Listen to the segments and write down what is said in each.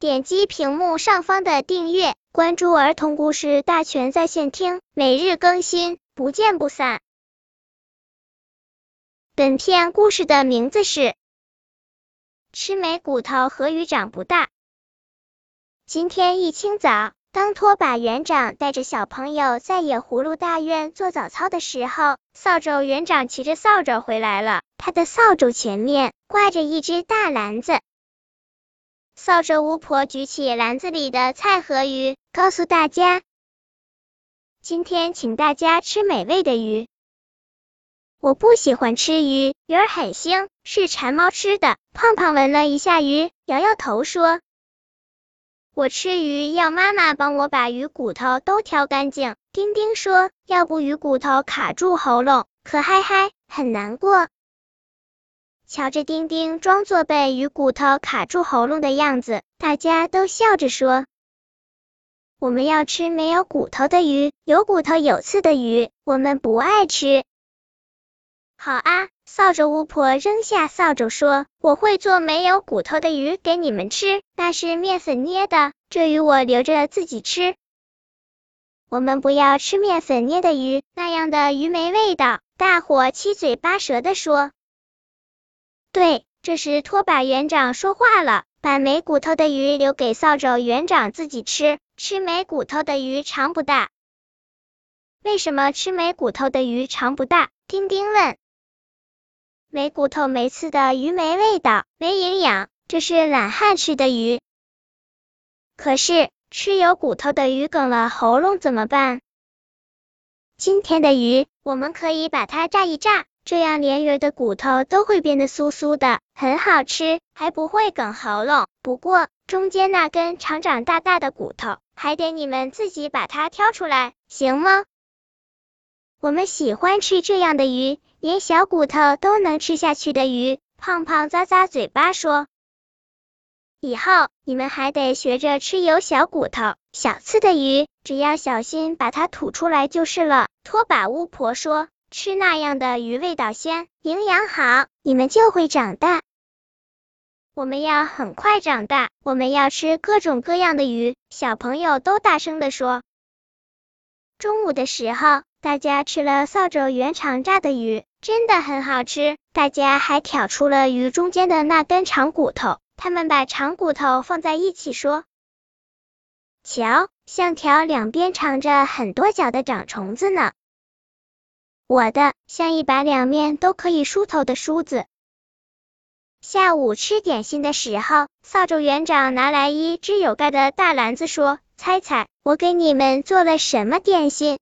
点击屏幕上方的订阅，关注儿童故事大全在线听，每日更新，不见不散。本片故事的名字是《吃没骨头和鱼长不大》。今天一清早，当拖把园长带着小朋友在野葫芦大院做早操的时候，扫帚园长骑着扫帚回来了。他的扫帚前面挂着一只大篮子。扫帚巫婆举起篮子里的菜和鱼，告诉大家：“今天请大家吃美味的鱼。”我不喜欢吃鱼，鱼儿很腥，是馋猫吃的。胖胖闻了一下鱼，摇摇头说：“我吃鱼要妈妈帮我把鱼骨头都挑干净。”丁丁说：“要不鱼骨头卡住喉咙，可嗨嗨，很难过。”瞧着丁丁装作被鱼骨头卡住喉咙的样子，大家都笑着说：“我们要吃没有骨头的鱼，有骨头有刺的鱼，我们不爱吃。”好啊，扫帚巫婆扔下扫帚说：“我会做没有骨头的鱼给你们吃，那是面粉捏的，这鱼我留着自己吃。”我们不要吃面粉捏的鱼，那样的鱼没味道。大伙七嘴八舌的说。对，这时拖把园长说话了，把没骨头的鱼留给扫帚园长自己吃，吃没骨头的鱼肠不大。为什么吃没骨头的鱼肠不大？丁丁问。没骨头没刺的鱼没味道，没营养，这是懒汉吃的鱼。可是吃有骨头的鱼梗了喉咙怎么办？今天的鱼，我们可以把它炸一炸。这样连鱼的骨头都会变得酥酥的，很好吃，还不会梗喉咙。不过中间那根长长大大的骨头，还得你们自己把它挑出来，行吗？我们喜欢吃这样的鱼，连小骨头都能吃下去的鱼。胖胖咂咂嘴巴说：“以后你们还得学着吃有小骨头、小刺的鱼，只要小心把它吐出来就是了。”拖把巫婆说。吃那样的鱼味道鲜，营养好，你们就会长大。我们要很快长大，我们要吃各种各样的鱼。小朋友都大声的说。中午的时候，大家吃了扫帚原厂炸的鱼，真的很好吃。大家还挑出了鱼中间的那根长骨头，他们把长骨头放在一起说：“瞧，像条两边长着很多角的长虫子呢。”我的像一把两面都可以梳头的梳子。下午吃点心的时候，扫帚园长拿来一只有盖的大篮子，说：“猜猜我给你们做了什么点心？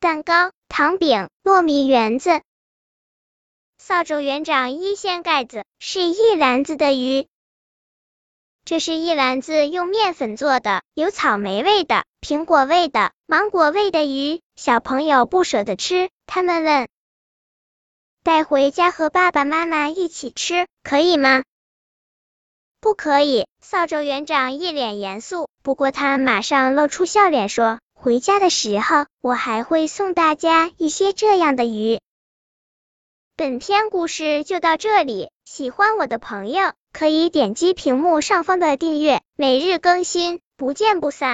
蛋糕、糖饼、糯米圆子。”扫帚园长一掀盖子，是一篮子的鱼。这是一篮子用面粉做的，有草莓味的、苹果味的、芒果味的鱼。小朋友不舍得吃，他们问：“带回家和爸爸妈妈一起吃，可以吗？”“不可以。”扫帚园长一脸严肃，不过他马上露出笑脸说：“回家的时候，我还会送大家一些这样的鱼。”本篇故事就到这里，喜欢我的朋友。可以点击屏幕上方的订阅，每日更新，不见不散。